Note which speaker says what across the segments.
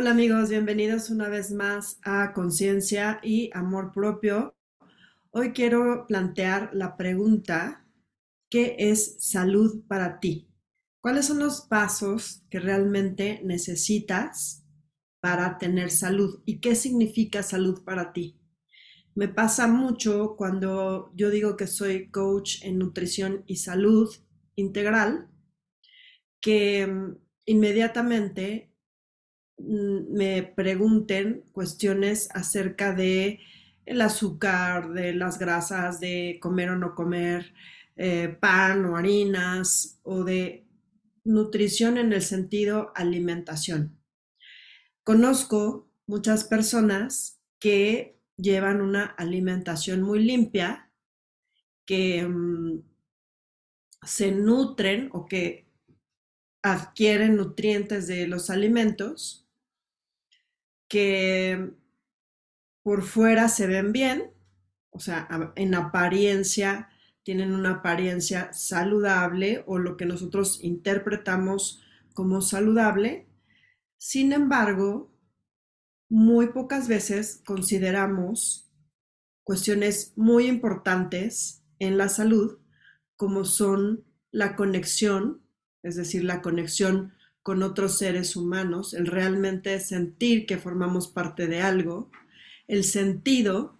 Speaker 1: Hola amigos, bienvenidos una vez más a Conciencia y Amor Propio. Hoy quiero plantear la pregunta, ¿qué es salud para ti? ¿Cuáles son los pasos que realmente necesitas para tener salud? ¿Y qué significa salud para ti? Me pasa mucho cuando yo digo que soy coach en nutrición y salud integral, que mm, inmediatamente me pregunten cuestiones acerca de el azúcar, de las grasas, de comer o no comer eh, pan o harinas o de nutrición en el sentido alimentación. Conozco muchas personas que llevan una alimentación muy limpia, que mm, se nutren o que adquieren nutrientes de los alimentos que por fuera se ven bien, o sea, en apariencia tienen una apariencia saludable o lo que nosotros interpretamos como saludable. Sin embargo, muy pocas veces consideramos cuestiones muy importantes en la salud como son la conexión, es decir, la conexión con otros seres humanos, el realmente sentir que formamos parte de algo, el sentido,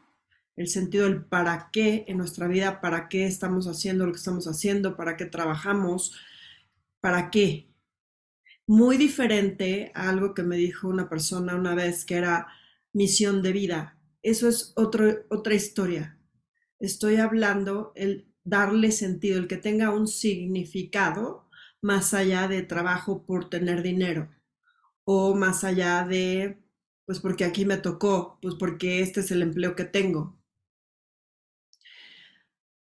Speaker 1: el sentido del para qué en nuestra vida, para qué estamos haciendo lo que estamos haciendo, para qué trabajamos, para qué. Muy diferente a algo que me dijo una persona una vez que era misión de vida. Eso es otra historia. Estoy hablando el darle sentido, el que tenga un significado más allá de trabajo por tener dinero o más allá de, pues porque aquí me tocó, pues porque este es el empleo que tengo.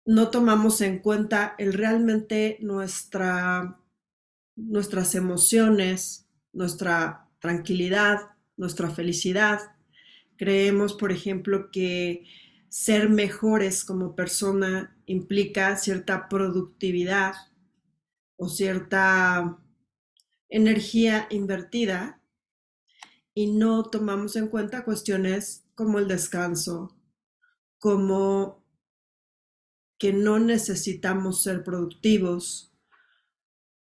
Speaker 1: No tomamos en cuenta el realmente nuestra, nuestras emociones, nuestra tranquilidad, nuestra felicidad. Creemos, por ejemplo, que ser mejores como persona implica cierta productividad, o cierta energía invertida y no tomamos en cuenta cuestiones como el descanso, como que no necesitamos ser productivos,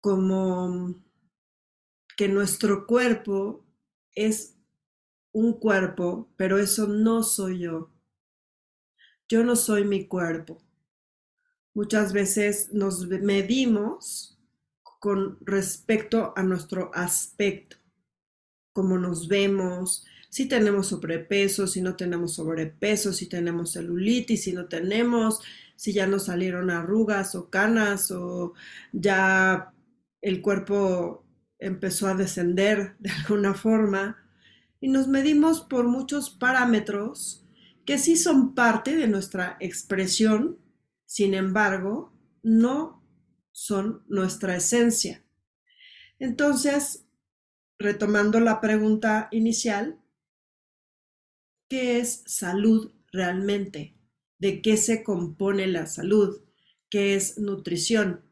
Speaker 1: como que nuestro cuerpo es un cuerpo, pero eso no soy yo. Yo no soy mi cuerpo. Muchas veces nos medimos con respecto a nuestro aspecto, cómo nos vemos, si tenemos sobrepeso, si no tenemos sobrepeso, si tenemos celulitis, si no tenemos, si ya nos salieron arrugas o canas o ya el cuerpo empezó a descender de alguna forma. Y nos medimos por muchos parámetros que sí son parte de nuestra expresión, sin embargo, no son nuestra esencia. Entonces, retomando la pregunta inicial, ¿qué es salud realmente? ¿De qué se compone la salud? ¿Qué es nutrición?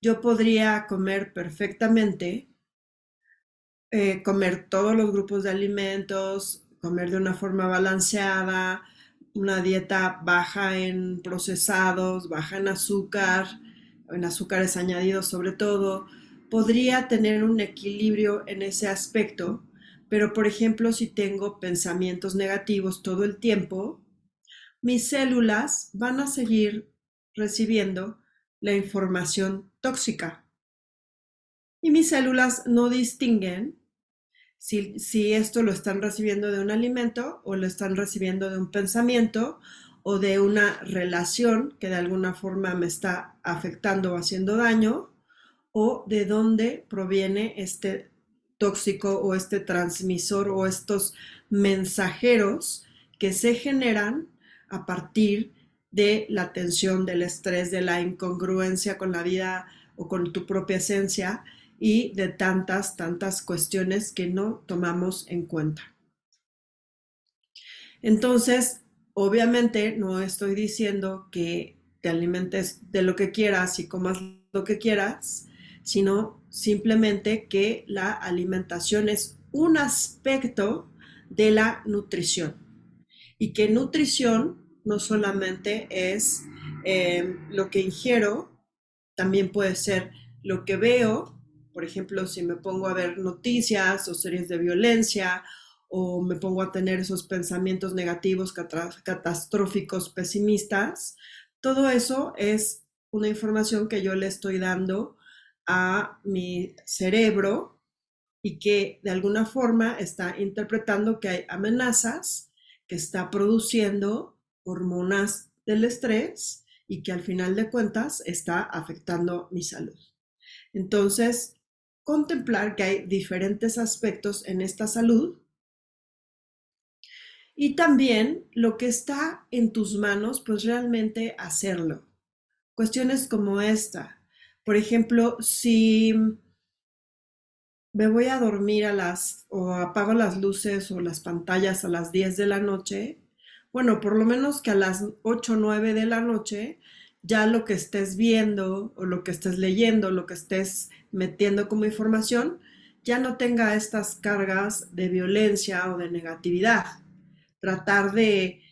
Speaker 1: Yo podría comer perfectamente, eh, comer todos los grupos de alimentos, comer de una forma balanceada, una dieta baja en procesados, baja en azúcar, en azúcares añadidos sobre todo, podría tener un equilibrio en ese aspecto, pero por ejemplo si tengo pensamientos negativos todo el tiempo, mis células van a seguir recibiendo la información tóxica. Y mis células no distinguen si, si, esto lo están recibiendo de un alimento o lo están recibiendo de un pensamiento o de una relación que de alguna forma me está afectando o haciendo daño, o de dónde proviene este tóxico o este transmisor o estos mensajeros que se generan a partir de la tensión, del estrés, de la incongruencia con la vida o con tu propia esencia y de tantas, tantas cuestiones que no tomamos en cuenta. Entonces, Obviamente no estoy diciendo que te alimentes de lo que quieras y comas lo que quieras, sino simplemente que la alimentación es un aspecto de la nutrición. Y que nutrición no solamente es eh, lo que ingiero, también puede ser lo que veo, por ejemplo, si me pongo a ver noticias o series de violencia o me pongo a tener esos pensamientos negativos, catastróficos, pesimistas, todo eso es una información que yo le estoy dando a mi cerebro y que de alguna forma está interpretando que hay amenazas, que está produciendo hormonas del estrés y que al final de cuentas está afectando mi salud. Entonces, contemplar que hay diferentes aspectos en esta salud y también lo que está en tus manos, pues realmente hacerlo. Cuestiones como esta. Por ejemplo, si me voy a dormir a las, o apago las luces o las pantallas a las 10 de la noche, bueno, por lo menos que a las 8 o 9 de la noche ya lo que estés viendo o lo que estés leyendo, lo que estés metiendo como información, ya no tenga estas cargas de violencia o de negatividad. Tratar de,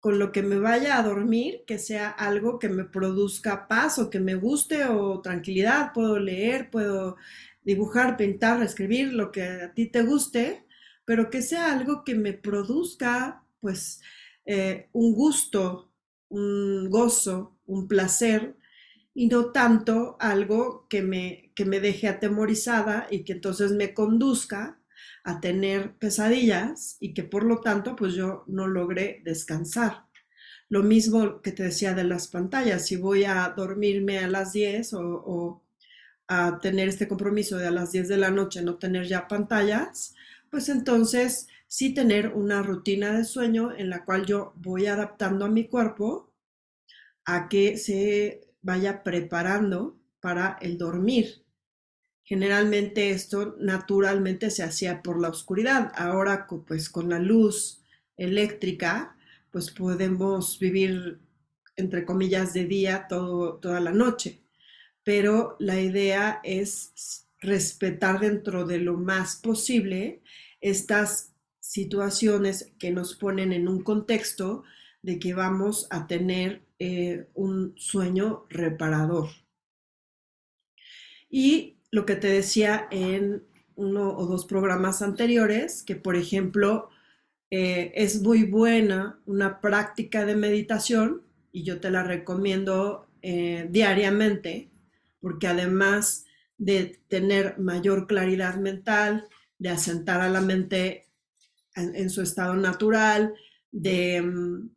Speaker 1: con lo que me vaya a dormir, que sea algo que me produzca paz o que me guste o tranquilidad. Puedo leer, puedo dibujar, pintar, escribir, lo que a ti te guste, pero que sea algo que me produzca, pues, eh, un gusto, un gozo, un placer, y no tanto algo que me, que me deje atemorizada y que entonces me conduzca a tener pesadillas y que por lo tanto pues yo no logré descansar. Lo mismo que te decía de las pantallas, si voy a dormirme a las 10 o, o a tener este compromiso de a las 10 de la noche no tener ya pantallas, pues entonces sí tener una rutina de sueño en la cual yo voy adaptando a mi cuerpo a que se vaya preparando para el dormir. Generalmente esto naturalmente se hacía por la oscuridad. Ahora pues con la luz eléctrica pues podemos vivir entre comillas de día toda la noche pero la idea es respetar dentro de lo más posible estas situaciones que nos ponen en un contexto de que vamos a tener eh, un sueño reparador. Y lo que te decía en uno o dos programas anteriores, que por ejemplo eh, es muy buena una práctica de meditación y yo te la recomiendo eh, diariamente, porque además de tener mayor claridad mental, de asentar a la mente en, su estado natural, de, mm,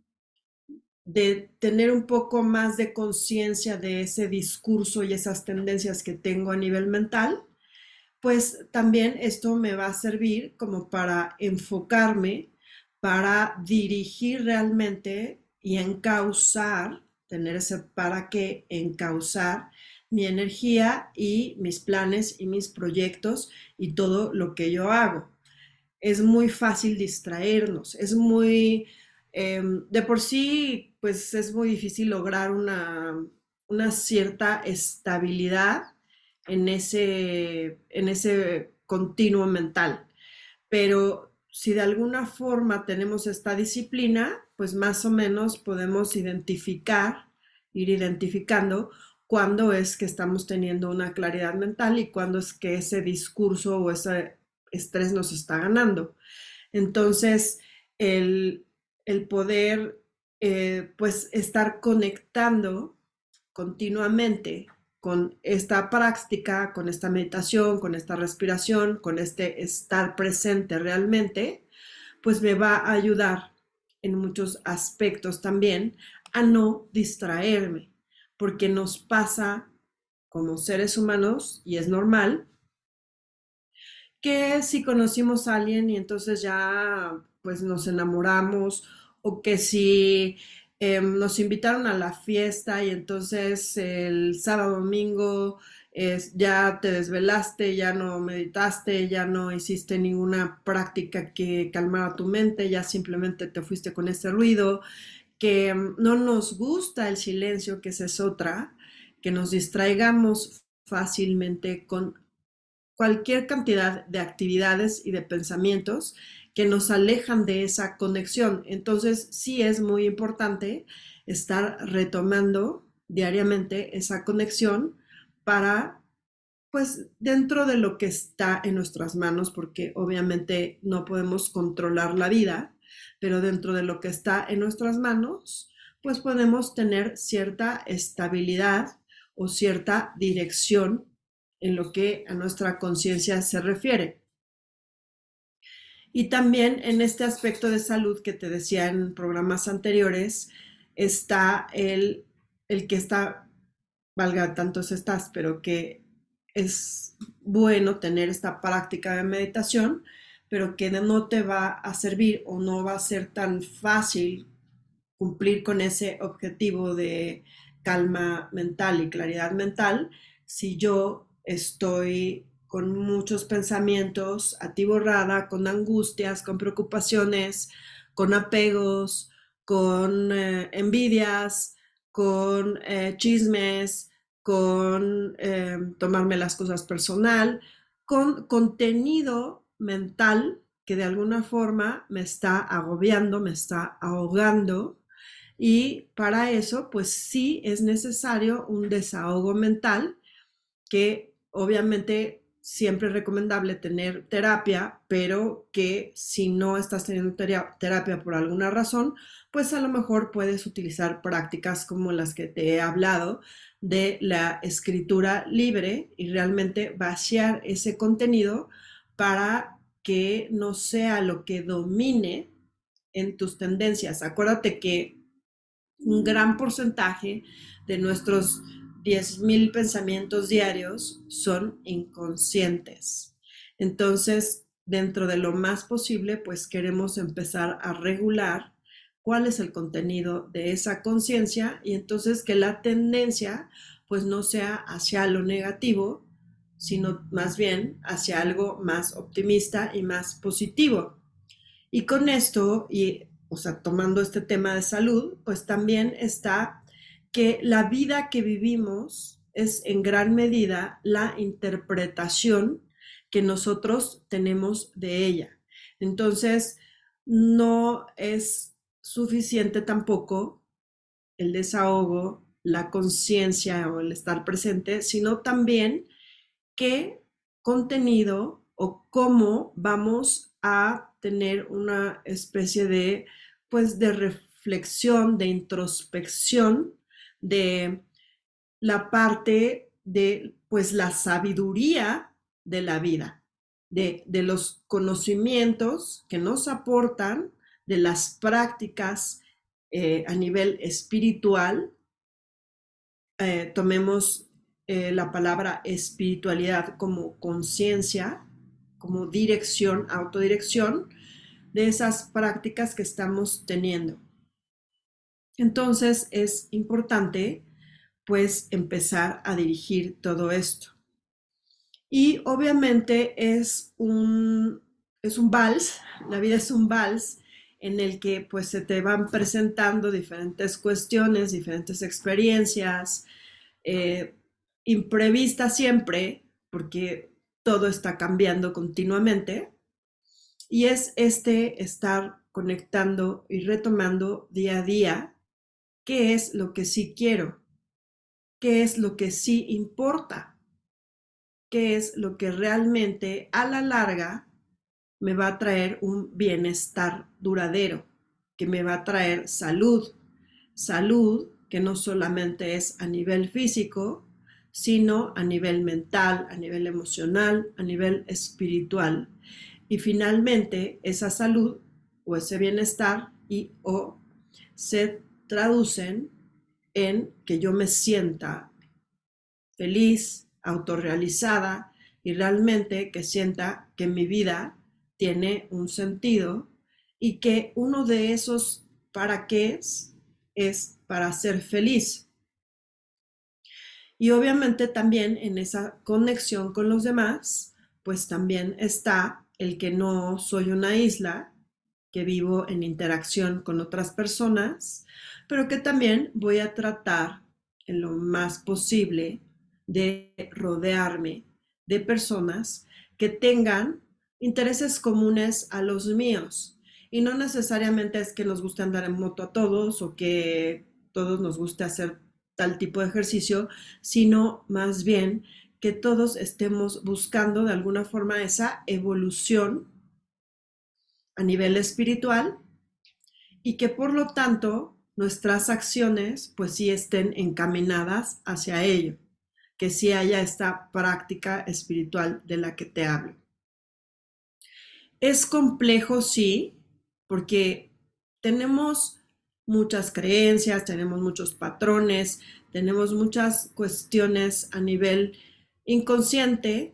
Speaker 1: de tener un poco más de conciencia de ese discurso y esas tendencias que tengo a nivel mental, pues también esto me va a servir como para enfocarme, para dirigir realmente y encauzar, tener ese para qué, encauzar mi energía y mis planes y mis proyectos y todo lo que yo hago. Es muy fácil distraernos, es muy, em, de por sí, pues es muy difícil lograr una, una cierta estabilidad en ese, en ese continuo mental. Pero si de alguna forma tenemos esta disciplina, pues más o menos podemos identificar, ir identificando cuándo es que estamos teniendo una claridad mental y cuándo es que ese discurso o ese estrés nos está ganando. Entonces, el, poder eh, pues estar conectando continuamente con esta práctica, con esta meditación, con esta respiración, con este estar presente realmente, pues me va a ayudar en muchos aspectos también a no distraerme, porque nos pasa como seres humanos, y es normal, que si conocimos a alguien y entonces ya pues nos enamoramos, o que si em, nos invitaron a la fiesta y entonces el sábado domingo ya te desvelaste, ya no meditaste, ya no hiciste ninguna práctica que calmara tu mente, ya simplemente te fuiste con ese ruido, que mm, no nos gusta el silencio, que esa es otra, que nos distraigamos fácilmente con cualquier cantidad de actividades y de pensamientos que nos alejan de esa conexión. Entonces, sí es muy importante estar retomando diariamente esa conexión para, pues, dentro de lo que está en nuestras manos, porque obviamente no podemos controlar la vida, pero dentro de lo que está en nuestras manos, pues podemos tener cierta estabilidad o cierta dirección en lo que a nuestra conciencia se refiere. Y también en este aspecto de salud que te decía en programas anteriores, está el, el que está, valga tantos estás, pero que es bueno tener esta práctica de meditación, pero que no te va a servir o no va a ser tan fácil cumplir con ese objetivo de calma mental y claridad mental si yo estoy con muchos pensamientos atiborrada, con angustias, con preocupaciones, con apegos, con eh, envidias, con eh, chismes, con eh, tomarme las cosas personal, con contenido mental que de alguna forma me está agobiando, me está ahogando. Y para eso, pues sí es necesario un desahogo mental que obviamente siempre es recomendable tener terapia, pero que si no estás teniendo terapia por alguna razón, pues a lo mejor puedes utilizar prácticas como las que te he hablado de la escritura libre y realmente vaciar ese contenido para que no sea lo que domine en tus tendencias. Acuérdate que un gran porcentaje de nuestros 10.000 pensamientos diarios son inconscientes. Entonces, dentro de lo más posible, pues queremos empezar a regular cuál es el contenido de esa conciencia y entonces que la tendencia pues no sea hacia lo negativo, sino más bien hacia algo más optimista y más positivo. Y con esto, y o sea, tomando este tema de salud, pues también está que la vida que vivimos es en gran medida la interpretación que nosotros tenemos de ella. Entonces, no es suficiente tampoco el desahogo, la conciencia o el estar presente, sino también qué contenido o cómo vamos a tener una especie de, pues, de reflexión, de introspección de la parte de pues la sabiduría de la vida, de, los conocimientos que nos aportan, de las prácticas eh, a nivel espiritual. Eh, tomemos eh, la palabra espiritualidad como conciencia, como dirección, autodirección de esas prácticas que estamos teniendo. Entonces es importante pues empezar a dirigir todo esto. Y obviamente es un, es un vals, la vida es un vals en el que pues se te van presentando diferentes cuestiones, diferentes experiencias, eh, imprevistas siempre, porque todo está cambiando continuamente. Y es este estar conectando y retomando día a día qué es lo que sí quiero, qué es lo que sí importa, qué es lo que realmente a la larga me va a traer un bienestar duradero, que me va a traer salud, salud que no solamente es a nivel físico, sino a nivel mental, a nivel emocional, a nivel espiritual. Y finalmente esa salud o ese bienestar y o se traducen en que yo me sienta feliz, autorrealizada y realmente que sienta que mi vida tiene un sentido y que uno de esos para qué es, es para ser feliz. Y obviamente también en esa conexión con los demás, pues también está el que no soy una isla, que vivo en interacción con otras personas, pero que también voy a tratar en lo más posible de rodearme de personas que tengan intereses comunes a los míos. Y no necesariamente es que nos guste andar en moto a todos o que todos nos guste hacer tal tipo de ejercicio, sino más bien que todos estemos buscando de alguna forma esa evolución a nivel espiritual y que por lo tanto nuestras acciones pues sí estén encaminadas hacia ello, que sí haya esta práctica espiritual de la que te hablo. Es complejo, sí, porque tenemos muchas creencias, tenemos muchos patrones, tenemos muchas cuestiones a nivel inconsciente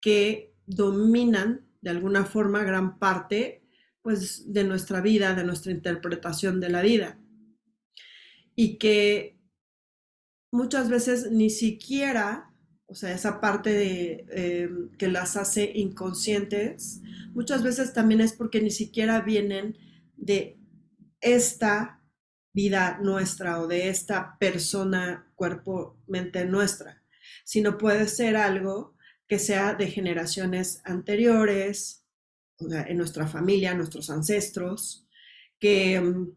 Speaker 1: que dominan de alguna forma gran parte pues de nuestra vida, de nuestra interpretación de la vida. Y que muchas veces ni siquiera, o sea, esa parte de, eh, que las hace inconscientes, muchas veces también es porque ni siquiera vienen de esta vida nuestra o de esta persona, cuerpo, mente nuestra, sino puede ser algo que sea de generaciones anteriores, en nuestra familia, nuestros ancestros, que mm,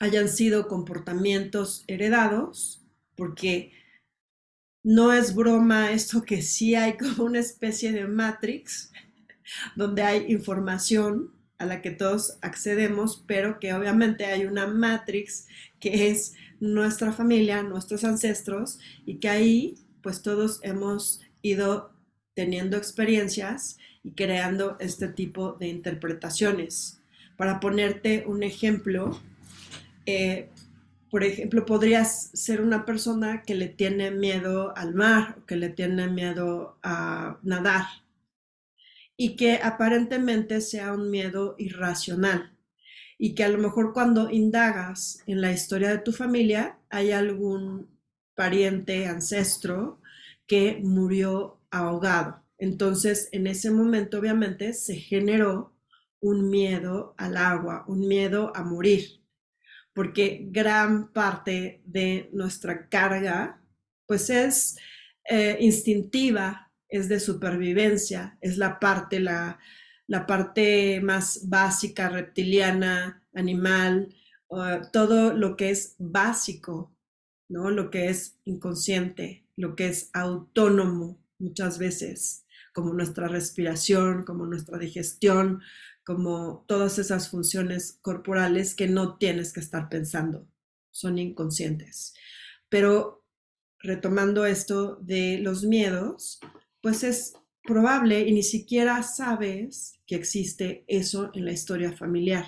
Speaker 1: hayan sido comportamientos heredados, porque no es broma esto que sí hay como una especie de matrix, donde hay información a la que todos accedemos, pero que obviamente hay una matrix que es nuestra familia, nuestros ancestros, y que ahí pues todos hemos ido teniendo experiencias y creando este tipo de interpretaciones. Para ponerte un ejemplo, eh, por ejemplo, podrías ser una persona que le tiene miedo al mar, que le tiene miedo a nadar y que aparentemente sea un miedo irracional y que a lo mejor cuando indagas en la historia de tu familia hay algún pariente, ancestro que murió ahogado. Entonces, en ese momento, obviamente, se generó un miedo al agua, un miedo a morir, porque gran parte de nuestra carga, pues es eh, instintiva, es de supervivencia, es la parte, la, la parte más básica, reptiliana, animal, todo lo que es básico, ¿no? Lo que es inconsciente, lo que es autónomo muchas veces, como nuestra respiración, como nuestra digestión, como todas esas funciones corporales que no tienes que estar pensando, son inconscientes. Pero retomando esto de los miedos, pues es probable y ni siquiera sabes que existe eso en la historia familiar.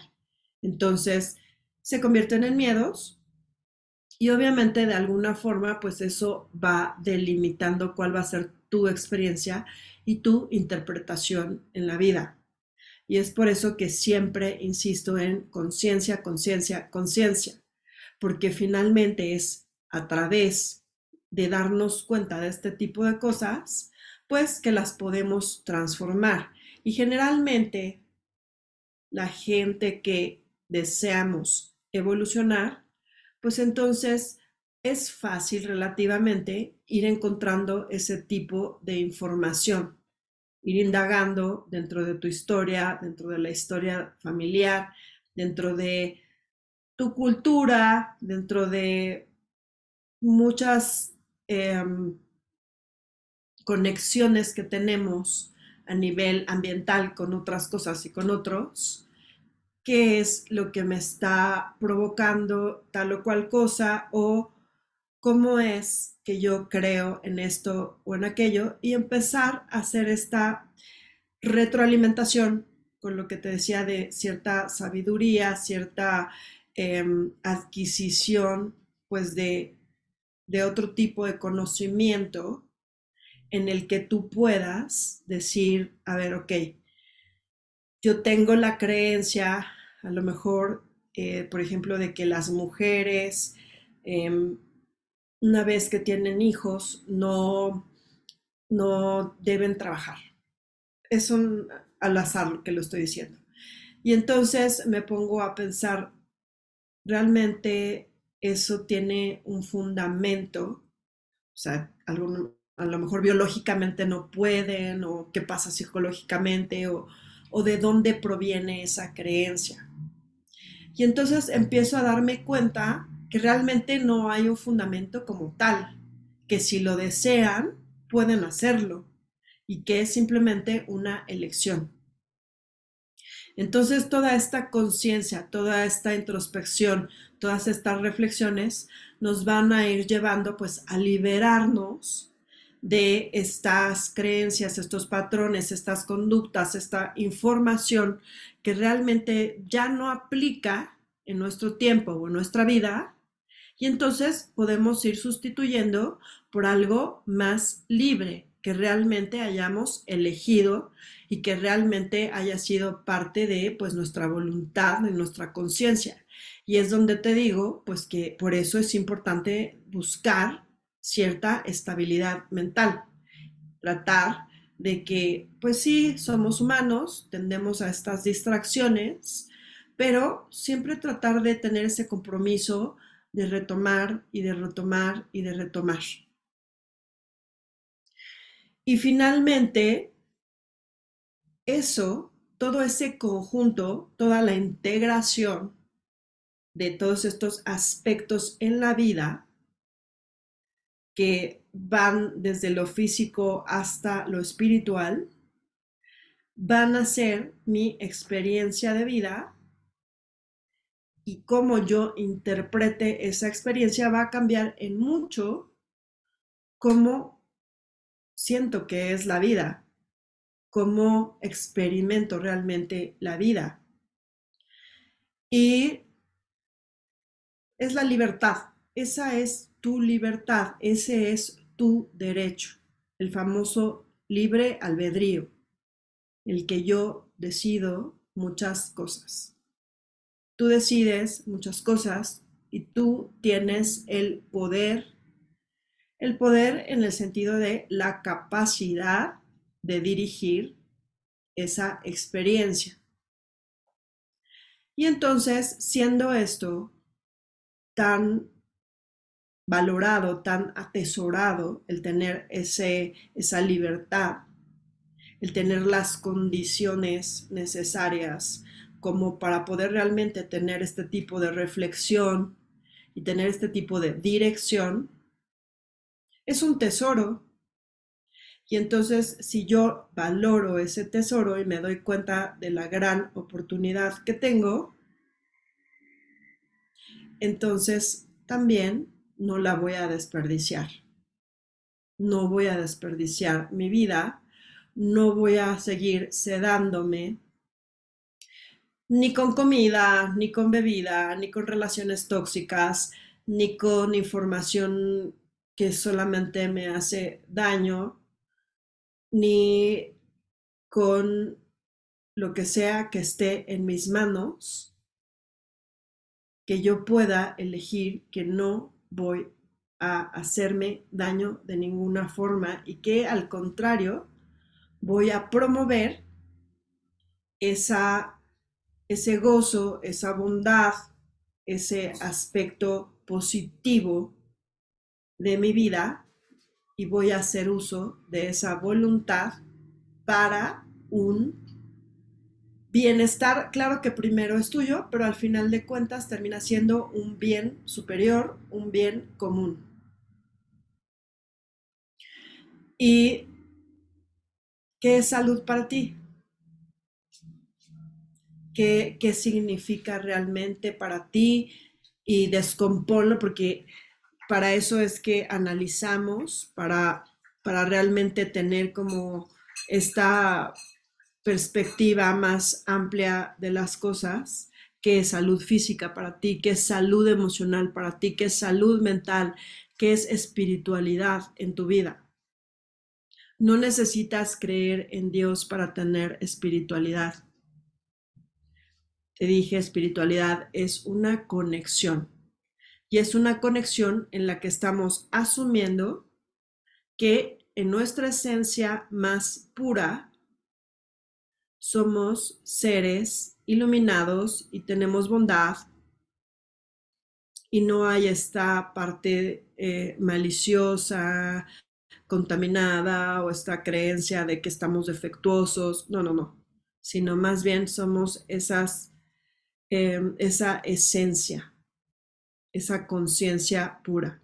Speaker 1: Entonces, se convierten en miedos y obviamente de alguna forma, pues eso va delimitando cuál va a ser tu experiencia y tu interpretación en la vida. Y es por eso que siempre insisto en conciencia, conciencia, conciencia, porque finalmente es a través de darnos cuenta de este tipo de cosas, pues que las podemos transformar. Y generalmente la gente que deseamos evolucionar, pues entonces es fácil relativamente ir encontrando ese tipo de información, ir indagando dentro de tu historia, dentro de la historia familiar, dentro de tu cultura, dentro de muchas em, conexiones que tenemos a nivel ambiental con otras cosas y con otros, qué es lo que me está provocando tal o cual cosa o cómo es que yo creo en esto o en aquello y empezar a hacer esta retroalimentación con lo que te decía de cierta sabiduría, cierta em, adquisición, pues de, de otro tipo de conocimiento en el que tú puedas decir, a ver, ok, yo tengo la creencia, a lo mejor, eh, por ejemplo, de que las mujeres em, una vez que tienen hijos, no, no deben trabajar. Es al azar que lo estoy diciendo. Y entonces me pongo a pensar, realmente eso tiene un fundamento, o sea, a lo mejor biológicamente no pueden, o qué pasa psicológicamente, o, o de dónde proviene esa creencia. Y entonces empiezo a darme cuenta que realmente no hay un fundamento como tal, que si lo desean, pueden hacerlo y que es simplemente una elección. Entonces toda esta conciencia, toda esta introspección, todas estas reflexiones nos van a ir llevando pues a liberarnos de estas creencias, estos patrones, estas conductas, esta información que realmente ya no aplica en nuestro tiempo o en nuestra vida. Y entonces podemos ir sustituyendo por algo más libre, que realmente hayamos elegido y que realmente haya sido parte de pues nuestra voluntad, de nuestra conciencia. Y es donde te digo, pues que por eso es importante buscar cierta estabilidad mental. Tratar de que, pues sí, somos humanos, tendemos a estas distracciones, pero siempre tratar de tener ese compromiso de retomar y de retomar y de retomar. Y finalmente, eso, todo ese conjunto, toda la integración de todos estos aspectos en la vida, que van desde lo físico hasta lo espiritual, van a ser mi experiencia de vida y cómo yo interprete esa experiencia va a cambiar en mucho cómo siento que es la vida, cómo experimento realmente la vida. Y es la libertad, esa es tu libertad, ese es tu derecho, el famoso libre albedrío, el que yo decido muchas cosas. Tú decides muchas cosas y tú tienes el poder, el poder en el sentido de la capacidad de dirigir esa experiencia. Y entonces, siendo esto tan valorado, tan atesorado el tener ese, esa libertad, el tener las condiciones necesarias como para poder realmente tener este tipo de reflexión y tener este tipo de dirección, es un tesoro. Y entonces, si yo valoro ese tesoro y me doy cuenta de la gran oportunidad que tengo, entonces también no la voy a desperdiciar. No voy a desperdiciar mi vida, no voy a seguir sedándome ni con comida, ni con bebida, ni con relaciones tóxicas, ni con información que solamente me hace daño, ni con lo que sea que esté en mis manos, que yo pueda elegir que no voy a hacerme daño de ninguna forma y que al contrario voy a promover esa, ese gozo, esa bondad, ese aspecto positivo de mi vida y voy a hacer uso de esa voluntad para un bienestar, claro que primero es tuyo, pero al final de cuentas termina siendo un bien superior, un bien común. ¿Y qué es salud para ti? ¿Qué, qué significa realmente para ti? Y descomponlo porque para eso es que analizamos, para, para realmente tener como esta perspectiva más amplia de las cosas, qué es salud física para ti, qué es salud emocional para ti, qué es salud mental, qué es espiritualidad en tu vida. No necesitas creer en Dios para tener espiritualidad. Te dije, espiritualidad es una conexión y es una conexión en la que estamos asumiendo que en nuestra esencia más pura somos seres iluminados y tenemos bondad y no hay esta parte eh, maliciosa, contaminada o esta creencia de que estamos defectuosos, no, no, no, sino más bien somos em, esa esencia, esa conciencia pura.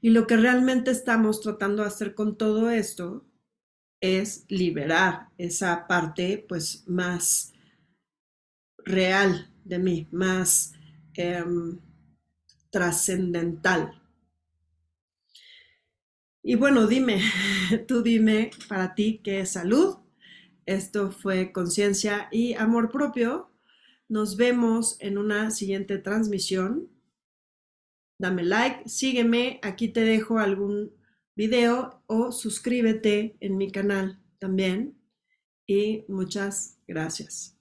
Speaker 1: Y lo que realmente estamos tratando de hacer con todo esto es liberar esa parte pues más real de mí, más em, trascendental. Y bueno, dime, tú dime para ti qué es salud. Esto fue conciencia y amor propio. Nos vemos en una siguiente transmisión. Dame like, sígueme, aquí te dejo algún video o suscríbete en mi canal también. Y muchas gracias.